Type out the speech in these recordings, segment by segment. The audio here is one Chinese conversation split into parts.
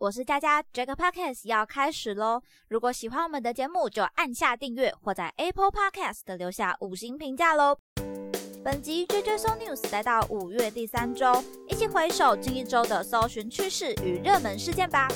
我是佳佳，Jack Podcast 要开始喽！如果喜欢我们的节目，就按下订阅或在 Apple Podcast 留下五星评价喽。本集 JJ So News 来到五月第三周，一起回首近一周的搜寻趋势与热门事件吧。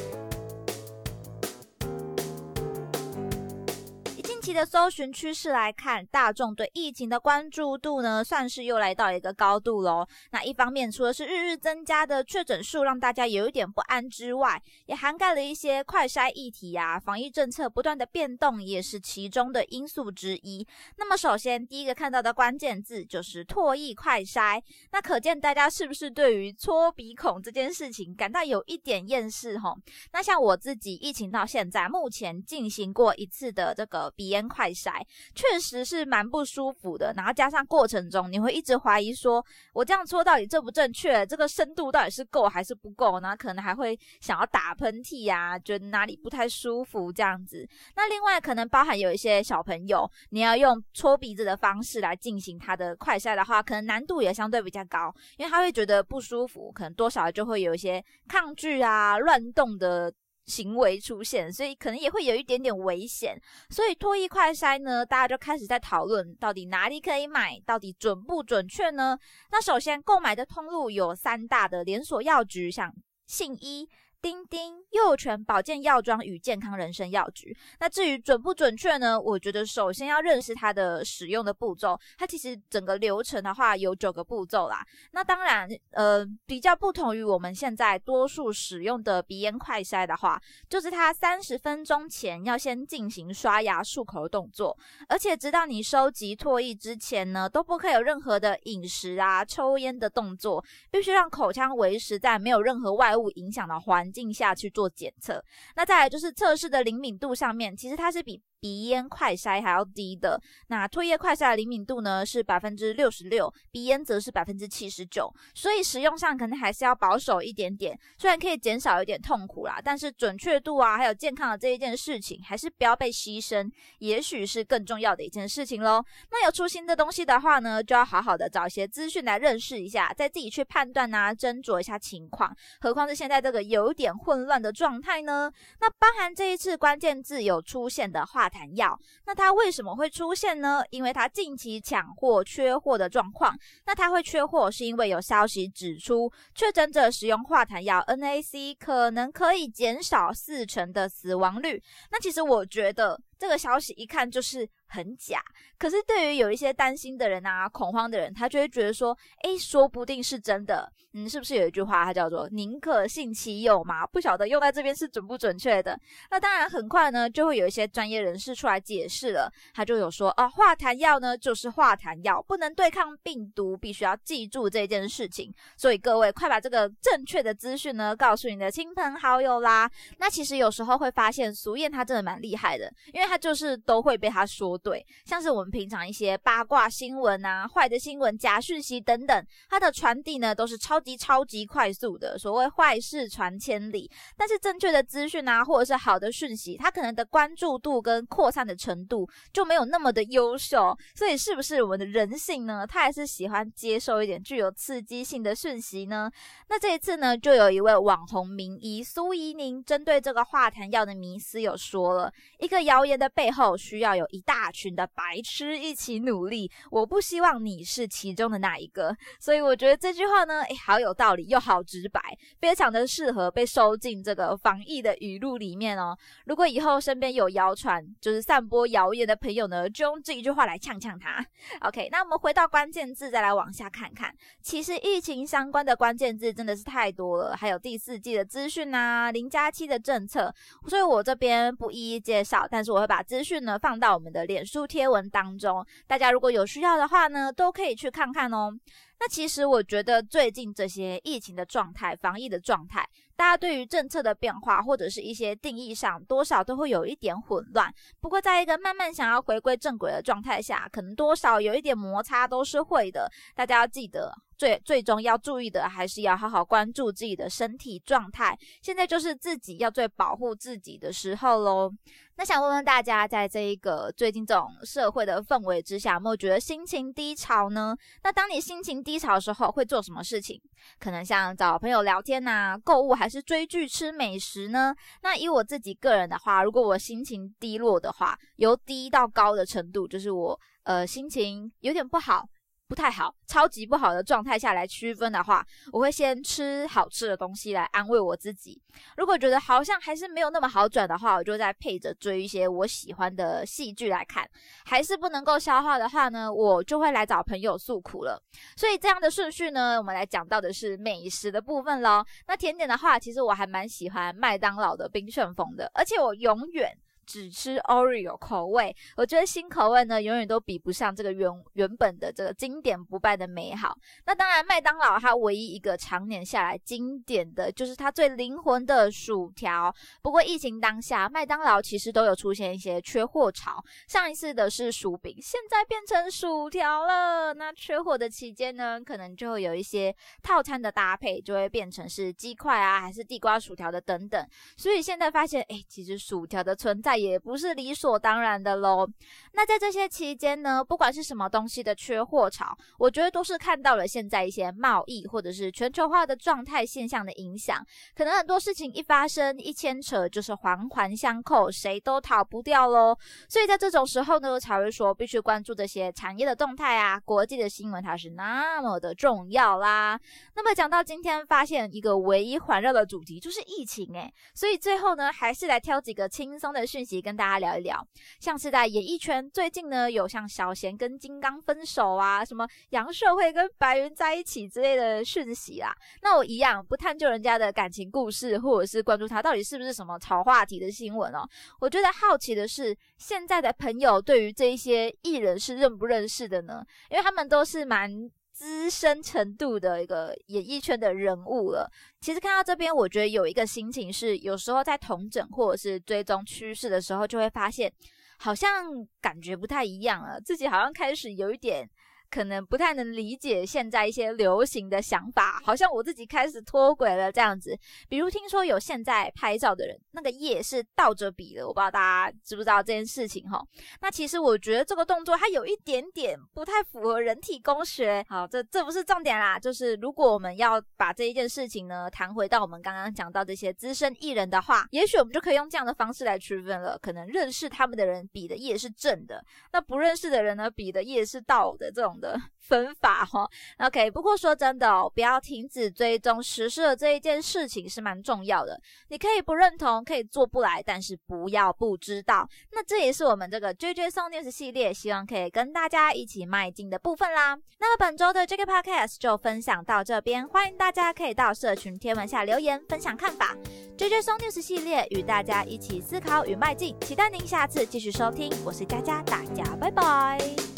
期的搜寻趋势来看，大众对疫情的关注度呢，算是又来到一个高度喽。那一方面，除了是日日增加的确诊数让大家有一点不安之外，也涵盖了一些快筛议题呀，防疫政策不断的变动，也是其中的因素之一。那么，首先第一个看到的关键字就是唾液快筛，那可见大家是不是对于搓鼻孔这件事情感到有一点厌世吼？那像我自己疫情到现在，目前进行过一次的这个鼻。烟快筛确实是蛮不舒服的，然后加上过程中你会一直怀疑说，我这样搓到底正不正确？这个深度到底是够还是不够？然后可能还会想要打喷嚏呀，觉得哪里不太舒服这样子。那另外可能包含有一些小朋友，你要用搓鼻子的方式来进行他的快筛的话，可能难度也相对比较高，因为他会觉得不舒服，可能多少就会有一些抗拒啊、乱动的。行为出现，所以可能也会有一点点危险。所以脱衣快筛呢，大家就开始在讨论，到底哪里可以买，到底准不准确呢？那首先购买的通路有三大的连锁药局，像信医。丁丁幼犬保健药妆与健康人生药局。那至于准不准确呢？我觉得首先要认识它的使用的步骤。它其实整个流程的话有九个步骤啦。那当然，呃，比较不同于我们现在多数使用的鼻炎快筛的话，就是它三十分钟前要先进行刷牙漱口的动作，而且直到你收集唾液之前呢，都不可以有任何的饮食啊、抽烟的动作，必须让口腔维持在没有任何外物影响的环。镜下去做检测，那再来就是测试的灵敏度上面，其实它是比。鼻咽快筛还要低的，那唾液快筛的灵敏度呢是百分之六十六，鼻咽则是百分之七十九，所以使用上可能还是要保守一点点。虽然可以减少一点痛苦啦，但是准确度啊，还有健康的这一件事情，还是不要被牺牲，也许是更重要的一件事情喽。那有出新的东西的话呢，就要好好的找一些资讯来认识一下，再自己去判断啊，斟酌一下情况。何况是现在这个有点混乱的状态呢？那包含这一次关键字有出现的话。谈药，那它为什么会出现呢？因为它近期抢货缺货的状况。那它会缺货，是因为有消息指出，确诊者使用化痰药 NAC 可能可以减少四成的死亡率。那其实我觉得这个消息一看就是很假。可是对于有一些担心的人啊、恐慌的人，他就会觉得说，诶，说不定是真的。嗯，是不是有一句话，它叫做“宁可信其有”嘛？不晓得用在这边是准不准确的。那当然，很快呢，就会有一些专业人士出来解释了。他就有说啊，化痰药呢就是化痰药，不能对抗病毒，必须要记住这件事情。所以各位，快把这个正确的资讯呢告诉你的亲朋好友啦。那其实有时候会发现，俗燕他真的蛮厉害的，因为他就是都会被他说对。像是我们平常一些八卦新闻啊、坏的新闻、假讯息等等，它的传递呢都是超。级超级快速的，所谓坏事传千里，但是正确的资讯啊，或者是好的讯息，它可能的关注度跟扩散的程度就没有那么的优秀。所以，是不是我们的人性呢？他还是喜欢接受一点具有刺激性的讯息呢？那这一次呢，就有一位网红名医苏怡宁，针对这个化痰药的迷思，有说了一个谣言的背后，需要有一大群的白痴一起努力。我不希望你是其中的那一个。所以，我觉得这句话呢，哎，好。好有道理又好直白，非常的适合被收进这个防疫的语录里面哦。如果以后身边有谣传，就是散播谣言的朋友呢，就用这一句话来呛呛他。OK，那我们回到关键字，再来往下看看。其实疫情相关的关键字真的是太多了，还有第四季的资讯啊，零加七的政策，所以我这边不一一介绍，但是我把资讯呢放到我们的脸书贴文当中，大家如果有需要的话呢，都可以去看看哦。那其实我觉得最近这些疫情的状态、防疫的状态，大家对于政策的变化或者是一些定义上，多少都会有一点混乱。不过，在一个慢慢想要回归正轨的状态下，可能多少有一点摩擦都是会的。大家要记得，最最终要注意的，还是要好好关注自己的身体状态。现在就是自己要最保护自己的时候喽。那想问问大家，在这一个最近这种社会的氛围之下，有没有觉得心情低潮呢？那当你心情低潮的时候，会做什么事情？可能像找朋友聊天呐、购物，还是追剧、吃美食呢？那以我自己个人的话，如果我心情低落的话，由低到高的程度，就是我呃心情有点不好。不太好，超级不好的状态下来区分的话，我会先吃好吃的东西来安慰我自己。如果觉得好像还是没有那么好转的话，我就再配着追一些我喜欢的戏剧来看。还是不能够消化的话呢，我就会来找朋友诉苦了。所以这样的顺序呢，我们来讲到的是美食的部分喽。那甜点的话，其实我还蛮喜欢麦当劳的冰旋风的，而且我永远。只吃 Oreo 口味，我觉得新口味呢，永远都比不上这个原原本的这个经典不败的美好。那当然，麦当劳它唯一一个常年下来经典的就是它最灵魂的薯条。不过疫情当下，麦当劳其实都有出现一些缺货潮。上一次的是薯饼，现在变成薯条了。那缺货的期间呢，可能就会有一些套餐的搭配，就会变成是鸡块啊，还是地瓜薯条的等等。所以现在发现，哎，其实薯条的存在。也不是理所当然的喽。那在这些期间呢，不管是什么东西的缺货潮，我觉得都是看到了现在一些贸易或者是全球化的状态现象的影响。可能很多事情一发生一牵扯，就是环环相扣，谁都逃不掉喽。所以在这种时候呢，才会说必须关注这些产业的动态啊，国际的新闻它是那么的重要啦。那么讲到今天，发现一个唯一环绕的主题就是疫情诶。所以最后呢，还是来挑几个轻松的讯。跟大家聊一聊，像是在演艺圈最近呢，有像小贤跟金刚分手啊，什么杨社会跟白云在一起之类的讯息啦。那我一样不探究人家的感情故事，或者是关注他到底是不是什么炒话题的新闻哦。我觉得好奇的是，现在的朋友对于这一些艺人是认不认识的呢？因为他们都是蛮。资深程度的一个演艺圈的人物了。其实看到这边，我觉得有一个心情是，有时候在同整或者是追踪趋势的时候，就会发现好像感觉不太一样了，自己好像开始有一点。可能不太能理解现在一些流行的想法，好像我自己开始脱轨了这样子。比如听说有现在拍照的人，那个夜是倒着比的，我不知道大家知不知道这件事情哈。那其实我觉得这个动作它有一点点不太符合人体工学。好，这这不是重点啦，就是如果我们要把这一件事情呢谈回到我们刚刚讲到这些资深艺人的话，也许我们就可以用这样的方式来区分了。可能认识他们的人比的夜是正的，那不认识的人呢比的夜是倒的这种。的 分法哈，OK。不过说真的哦，不要停止追踪实施的这一件事情是蛮重要的。你可以不认同，可以做不来，但是不要不知道。那这也是我们这个 JJ Song News 系列希望可以跟大家一起迈进的部分啦。那么本周的这个 Podcast 就分享到这边，欢迎大家可以到社群贴文下留言分享看法。JJ Song News 系列与大家一起思考与迈进，期待您下次继续收听。我是佳佳，大家拜拜。